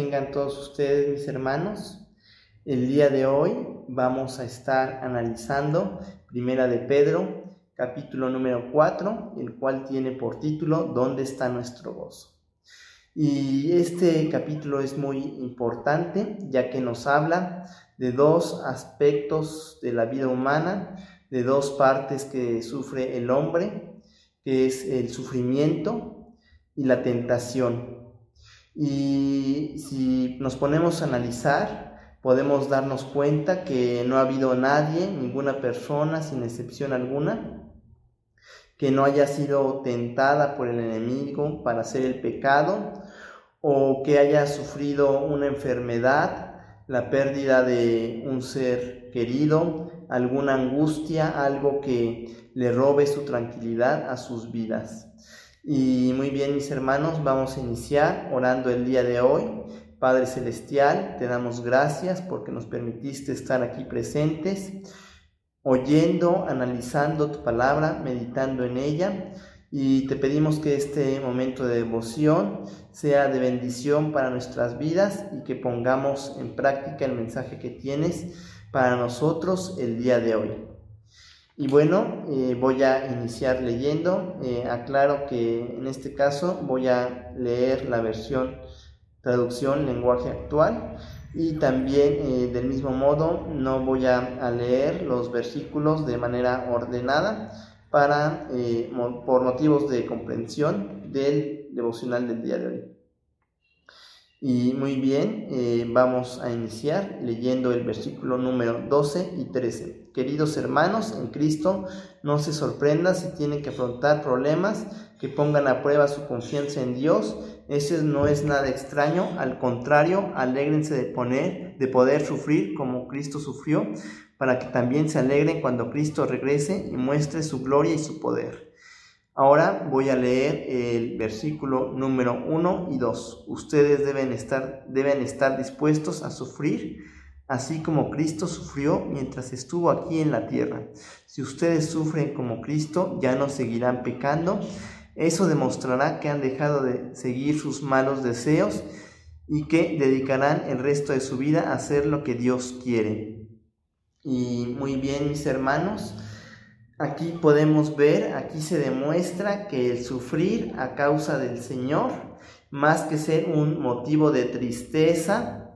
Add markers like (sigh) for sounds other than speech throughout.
tengan todos ustedes mis hermanos. El día de hoy vamos a estar analizando Primera de Pedro, capítulo número 4, el cual tiene por título ¿Dónde está nuestro gozo? Y este capítulo es muy importante ya que nos habla de dos aspectos de la vida humana, de dos partes que sufre el hombre, que es el sufrimiento y la tentación. Y si nos ponemos a analizar, podemos darnos cuenta que no ha habido nadie, ninguna persona, sin excepción alguna, que no haya sido tentada por el enemigo para hacer el pecado o que haya sufrido una enfermedad, la pérdida de un ser querido, alguna angustia, algo que le robe su tranquilidad a sus vidas. Y muy bien, mis hermanos, vamos a iniciar orando el día de hoy. Padre Celestial, te damos gracias porque nos permitiste estar aquí presentes, oyendo, analizando tu palabra, meditando en ella. Y te pedimos que este momento de devoción sea de bendición para nuestras vidas y que pongamos en práctica el mensaje que tienes para nosotros el día de hoy. Y bueno, eh, voy a iniciar leyendo. Eh, aclaro que en este caso voy a leer la versión traducción lenguaje actual y también eh, del mismo modo no voy a, leer los versículos de manera ordenada para por motivos de comprensión del devocional del día de hoy. Y muy bien, eh, vamos a iniciar leyendo el versículo número 12 y 13. Queridos hermanos en Cristo, no se sorprendan si tienen que afrontar problemas que pongan a prueba su confianza en Dios. Ese no es nada extraño, al contrario, alégrense de, poner, de poder sufrir como Cristo sufrió, para que también se alegren cuando Cristo regrese y muestre su gloria y su poder. Ahora voy a leer el versículo número 1 y 2. Ustedes deben estar, deben estar dispuestos a sufrir, así como Cristo sufrió mientras estuvo aquí en la tierra. Si ustedes sufren como Cristo, ya no seguirán pecando. Eso demostrará que han dejado de seguir sus malos deseos y que dedicarán el resto de su vida a hacer lo que Dios quiere. Y muy bien, mis hermanos. Aquí podemos ver, aquí se demuestra que el sufrir a causa del Señor, más que ser un motivo de tristeza,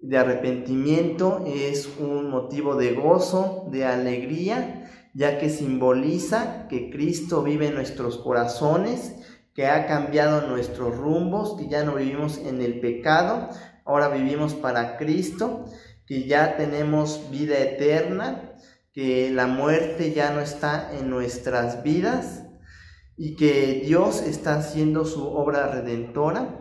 de arrepentimiento, es un motivo de gozo, de alegría, ya que simboliza que Cristo vive en nuestros corazones, que ha cambiado nuestros rumbos, que ya no vivimos en el pecado, ahora vivimos para Cristo, que ya tenemos vida eterna, que la muerte ya no está en nuestras vidas y que Dios está haciendo su obra redentora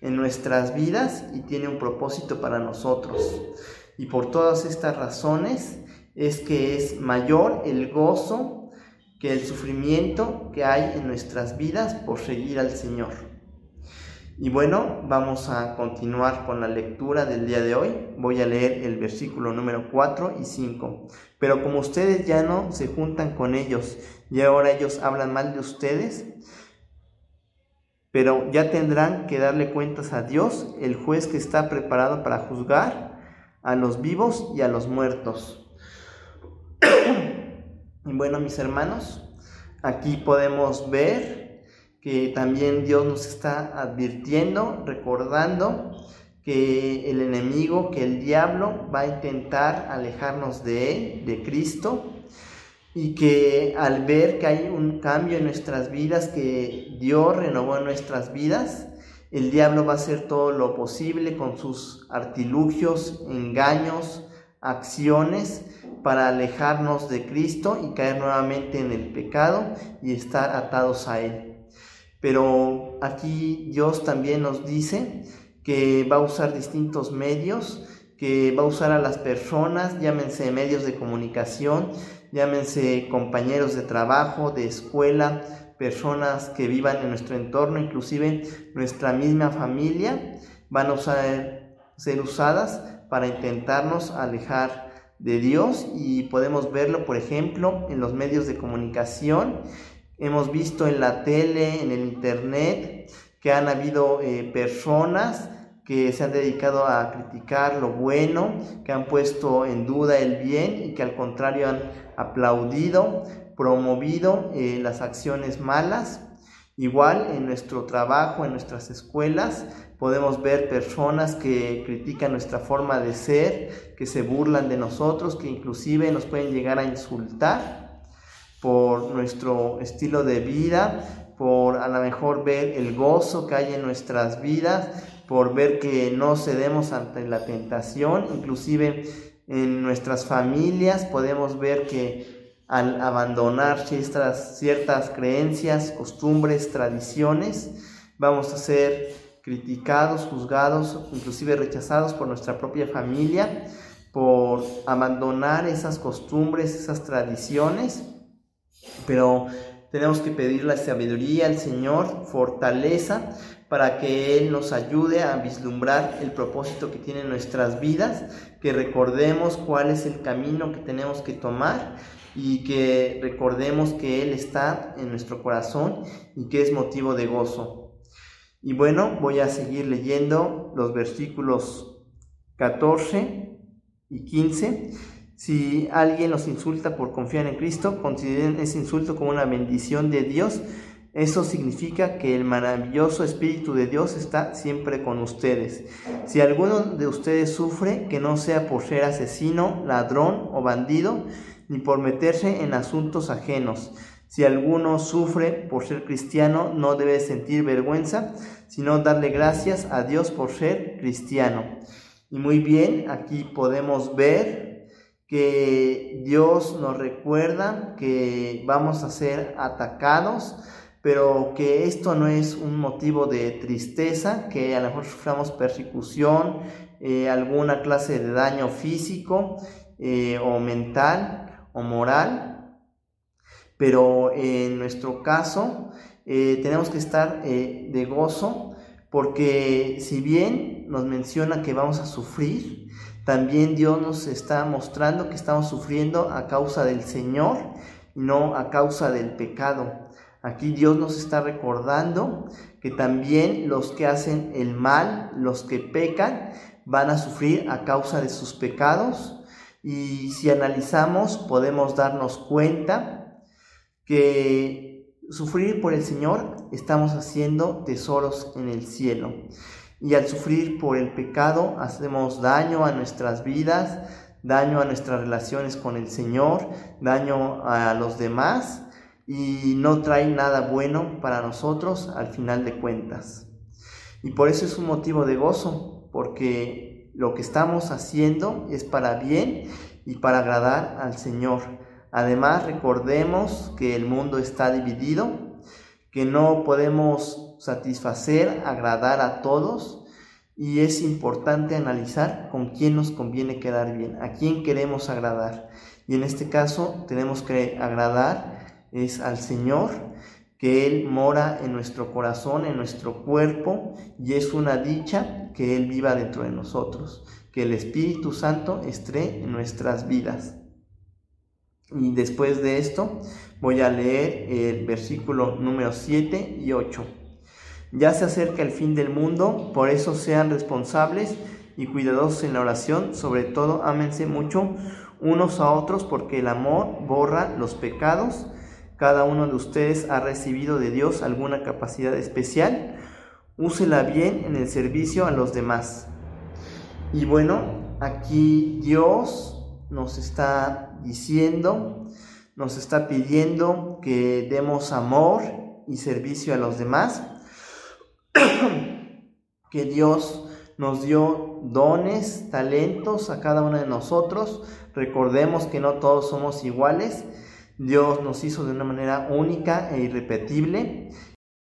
en nuestras vidas y tiene un propósito para nosotros. Y por todas estas razones es que es mayor el gozo que el sufrimiento que hay en nuestras vidas por seguir al Señor. Y bueno, vamos a continuar con la lectura del día de hoy. Voy a leer el versículo número 4 y 5. Pero como ustedes ya no se juntan con ellos y ahora ellos hablan mal de ustedes, pero ya tendrán que darle cuentas a Dios, el juez que está preparado para juzgar a los vivos y a los muertos. (clears throat) y bueno, mis hermanos, aquí podemos ver que también Dios nos está advirtiendo, recordando que el enemigo, que el diablo va a intentar alejarnos de Él, de Cristo, y que al ver que hay un cambio en nuestras vidas, que Dios renovó en nuestras vidas, el diablo va a hacer todo lo posible con sus artilugios, engaños, acciones para alejarnos de Cristo y caer nuevamente en el pecado y estar atados a Él. Pero aquí Dios también nos dice que va a usar distintos medios, que va a usar a las personas, llámense medios de comunicación, llámense compañeros de trabajo, de escuela, personas que vivan en nuestro entorno, inclusive nuestra misma familia, van a ser usadas para intentarnos alejar de Dios. Y podemos verlo, por ejemplo, en los medios de comunicación Hemos visto en la tele, en el internet, que han habido eh, personas que se han dedicado a criticar lo bueno, que han puesto en duda el bien y que al contrario han aplaudido, promovido eh, las acciones malas. Igual en nuestro trabajo, en nuestras escuelas, podemos ver personas que critican nuestra forma de ser, que se burlan de nosotros, que inclusive nos pueden llegar a insultar por nuestro estilo de vida, por a lo mejor ver el gozo que hay en nuestras vidas, por ver que no cedemos ante la tentación, inclusive en nuestras familias podemos ver que al abandonar ciertas, ciertas creencias, costumbres, tradiciones, vamos a ser criticados, juzgados, inclusive rechazados por nuestra propia familia, por abandonar esas costumbres, esas tradiciones, pero tenemos que pedirle sabiduría al Señor, fortaleza, para que Él nos ayude a vislumbrar el propósito que tiene en nuestras vidas, que recordemos cuál es el camino que tenemos que tomar y que recordemos que Él está en nuestro corazón y que es motivo de gozo. Y bueno, voy a seguir leyendo los versículos 14 y 15 si alguien los insulta por confiar en Cristo, consideren ese insulto como una bendición de Dios. Eso significa que el maravilloso Espíritu de Dios está siempre con ustedes. Si alguno de ustedes sufre, que no sea por ser asesino, ladrón o bandido, ni por meterse en asuntos ajenos. Si alguno sufre por ser cristiano, no debe sentir vergüenza, sino darle gracias a Dios por ser cristiano. Y muy bien, aquí podemos ver que Dios nos recuerda que vamos a ser atacados, pero que esto no es un motivo de tristeza, que a lo mejor suframos persecución, eh, alguna clase de daño físico eh, o mental o moral, pero en nuestro caso eh, tenemos que estar de gozo porque si bien nos menciona que vamos a sufrir, también Dios nos está mostrando que estamos sufriendo a causa del Señor no a causa del pecado. Aquí Dios nos está recordando que también los que hacen el mal, los que pecan, van a sufrir a causa de sus pecados. Y si analizamos, podemos darnos cuenta que sufrir por el Señor estamos haciendo tesoros en el cielo y al sufrir por el pecado hacemos daño a nuestras vidas, daño a nuestras relaciones con el Señor, daño a los demás y no trae nada bueno para nosotros al final de cuentas. Y por eso es un motivo de gozo, porque lo que estamos haciendo es para bien y para agradar al Señor. Además, recordemos que el mundo está dividido, que no podemos satisfacer, agradar a todos y es importante analizar con quién nos conviene quedar bien, a quién queremos agradar. Y en este caso tenemos que agradar es al Señor, que Él mora en nuestro corazón, en nuestro cuerpo, y es una dicha que Él viva dentro de nosotros, que el Espíritu Santo esté en nuestras vidas. Y después de esto voy a leer el versículo número 7 y 8. Ya se acerca el fin del mundo, por eso sean responsables y cuidadosos en la oración, sobre todo ámense mucho unos a otros porque el amor borra los pecados. Cada uno de ustedes ha recibido de Dios alguna capacidad especial. Úsela bien en el servicio a los demás. Y bueno, aquí Dios nos está diciendo, nos está pidiendo que demos amor y servicio a los demás (coughs) que Dios nos dio dones, talentos a cada uno de nosotros. Recordemos que no todos somos iguales. Dios nos hizo de una manera única e irrepetible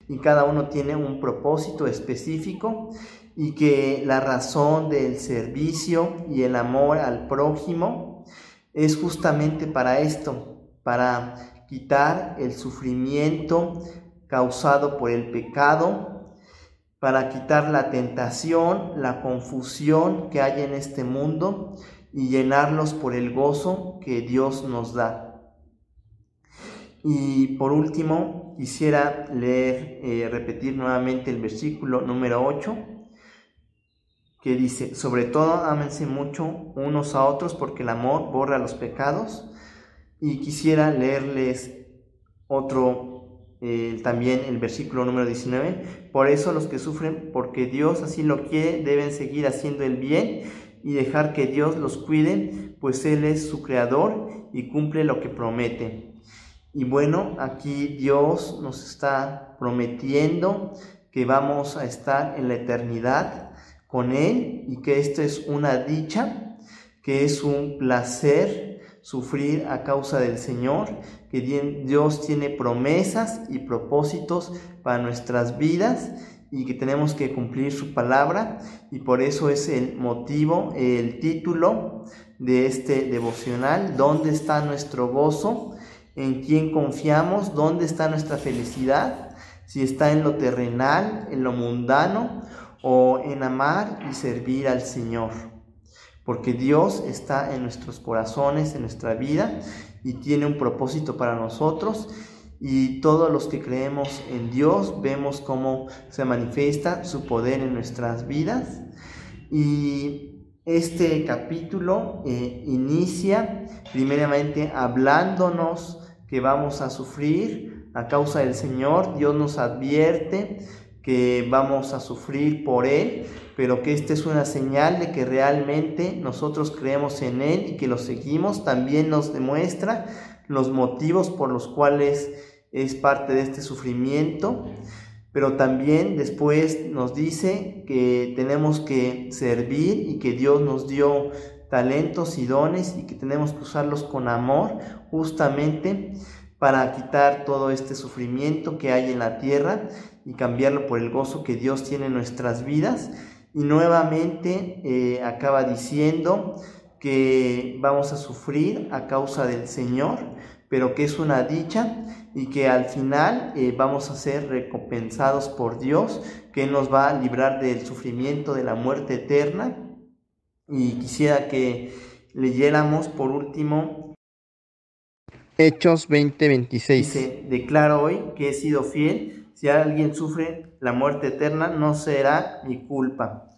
y cada uno tiene un propósito específico y que la razón del servicio y el amor al prójimo es justamente para esto, para quitar el sufrimiento causado por el pecado para quitar la tentación, la confusión que hay en este mundo y llenarlos por el gozo que Dios nos da. Y por último, quisiera leer, eh, repetir nuevamente el versículo número 8, que dice, sobre todo ámense mucho unos a otros porque el amor borra los pecados. Y quisiera leerles otro, también el versículo número 19, por eso los que sufren, porque Dios así lo quiere, deben seguir haciendo el bien y dejar que Dios los cuide, pues Él es su creador y cumple lo que promete. Y bueno, aquí Dios nos está prometiendo que vamos a estar en la eternidad con Él y que esto es una dicha, que es un placer sufrir a causa del Señor, que Dios tiene promesas y propósitos para nuestras vidas y que tenemos que cumplir su palabra y por eso es el motivo, el título de este devocional, ¿dónde está nuestro gozo? ¿En quién confiamos? ¿Dónde está nuestra felicidad? Si está en lo terrenal, en lo mundano o en amar y servir al Señor. Porque Dios está en nuestros corazones, en nuestra vida y tiene un propósito para nosotros y todos los que creemos en Dios vemos cómo se manifiesta su poder en nuestras vidas. Y este capítulo eh, inicia primeramente hablándonos que vamos a sufrir a causa del Señor. Dios nos advierte que vamos a sufrir por Él, pero que esta es una señal de que realmente nosotros creemos en Él y que lo seguimos. También nos demuestra los motivos por los cuales es parte de este sufrimiento, pero también después nos dice que tenemos que servir y que Dios nos dio talentos y dones y que tenemos que usarlos con amor justamente para quitar todo este sufrimiento que hay en la tierra y cambiarlo por el gozo que Dios tiene en nuestras vidas. Y nuevamente eh, acaba diciendo que vamos a sufrir a causa del Señor, pero que es una dicha y que al final eh, vamos a ser recompensados por Dios, que nos va a librar del sufrimiento de la muerte eterna. Y quisiera que leyéramos por último Hechos 20:26. Dice, declaro hoy que he sido fiel, si alguien sufre la muerte eterna no será mi culpa.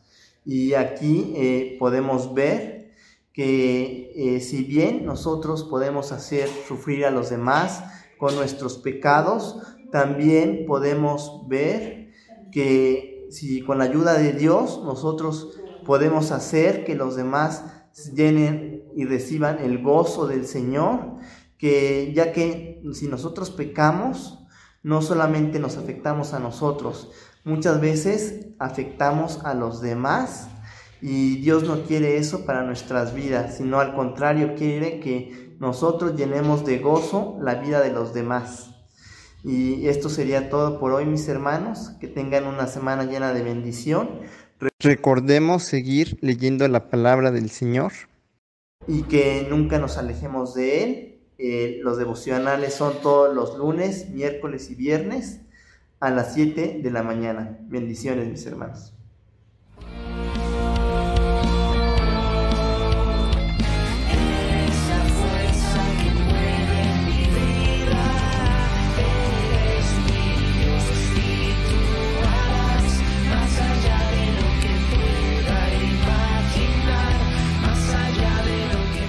Y aquí eh, podemos ver que eh, si bien nosotros podemos hacer sufrir a los demás con nuestros pecados, también podemos ver que si con la ayuda de Dios nosotros podemos hacer que los demás llenen y reciban el gozo del Señor, que ya que si nosotros pecamos, no solamente nos afectamos a nosotros, muchas veces afectamos a los demás y Dios no quiere eso para nuestras vidas, sino al contrario, quiere que nosotros llenemos de gozo la vida de los demás. Y esto sería todo por hoy, mis hermanos. Que tengan una semana llena de bendición. Recordemos seguir leyendo la palabra del Señor y que nunca nos alejemos de Él. Eh, los devocionales son todos los lunes, miércoles y viernes a las 7 de la mañana. Bendiciones, mis hermanos.